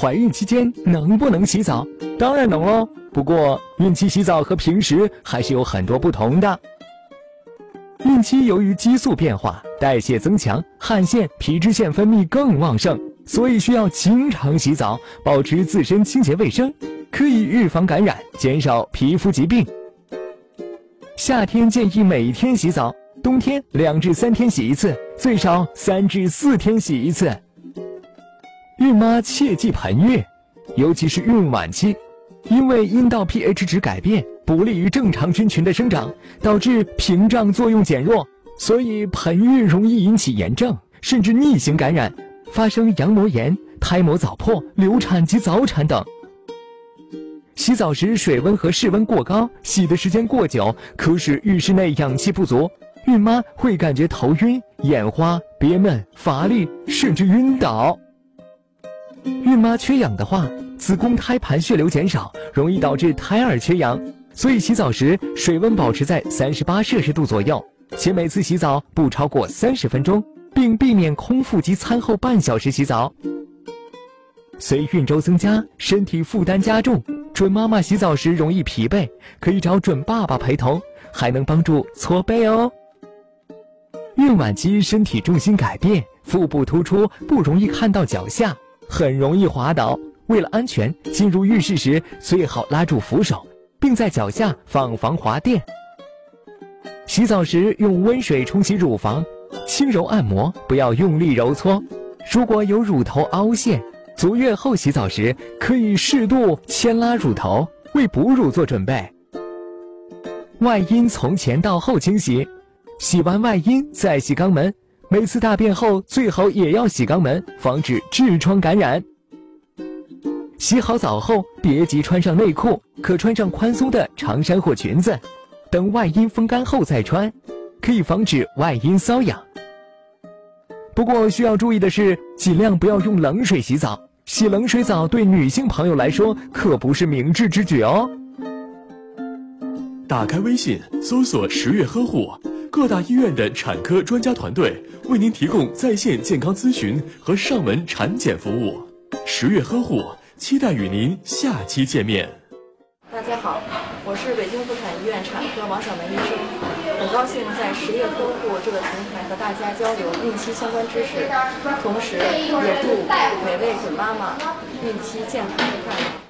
怀孕期间能不能洗澡？当然能喽。不过，孕期洗澡和平时还是有很多不同的。孕期由于激素变化、代谢增强，汗腺、皮脂腺分泌更旺盛，所以需要经常洗澡，保持自身清洁卫生，可以预防感染，减少皮肤疾病。夏天建议每天洗澡，冬天两至三天洗一次，最少三至四天洗一次。孕妈切忌盆浴，尤其是孕晚期。因为阴道 pH 值改变不利于正常菌群的生长，导致屏障作用减弱，所以盆浴容易引起炎症，甚至逆行感染，发生羊膜炎、胎膜早破、流产及早产等。洗澡时水温和室温过高，洗的时间过久，可使浴室内氧气不足，孕妈会感觉头晕、眼花、憋闷、乏力，甚至晕倒。孕妈缺氧的话。子宫胎盘血流减少，容易导致胎儿缺氧，所以洗澡时水温保持在三十八摄氏度左右，且每次洗澡不超过三十分钟，并避免空腹及餐后半小时洗澡。随孕周增加，身体负担加重，准妈妈洗澡时容易疲惫，可以找准爸爸陪同，还能帮助搓背哦。孕晚期身体重心改变，腹部突出，不容易看到脚下，很容易滑倒。为了安全，进入浴室时最好拉住扶手，并在脚下放防滑垫。洗澡时用温水冲洗乳房，轻柔按摩，不要用力揉搓。如果有乳头凹陷，足月后洗澡时可以适度牵拉乳头，为哺乳做准备。外阴从前到后清洗，洗完外阴再洗肛门。每次大便后最好也要洗肛门，防止痔疮感染。洗好澡后，别急穿上内裤，可穿上宽松的长衫或裙子，等外阴风干后再穿，可以防止外阴瘙痒。不过需要注意的是，尽量不要用冷水洗澡，洗冷水澡对女性朋友来说可不是明智之举哦。打开微信，搜索“十月呵护”，各大医院的产科专家团队为您提供在线健康咨询和上门产检服务。十月呵护。期待与您下期见面。大家好，我是北京妇产医院产科王小梅医生，很高兴在十月呵护这个平台和大家交流孕期相关知识，同时也祝每位准妈妈孕期健康快乐。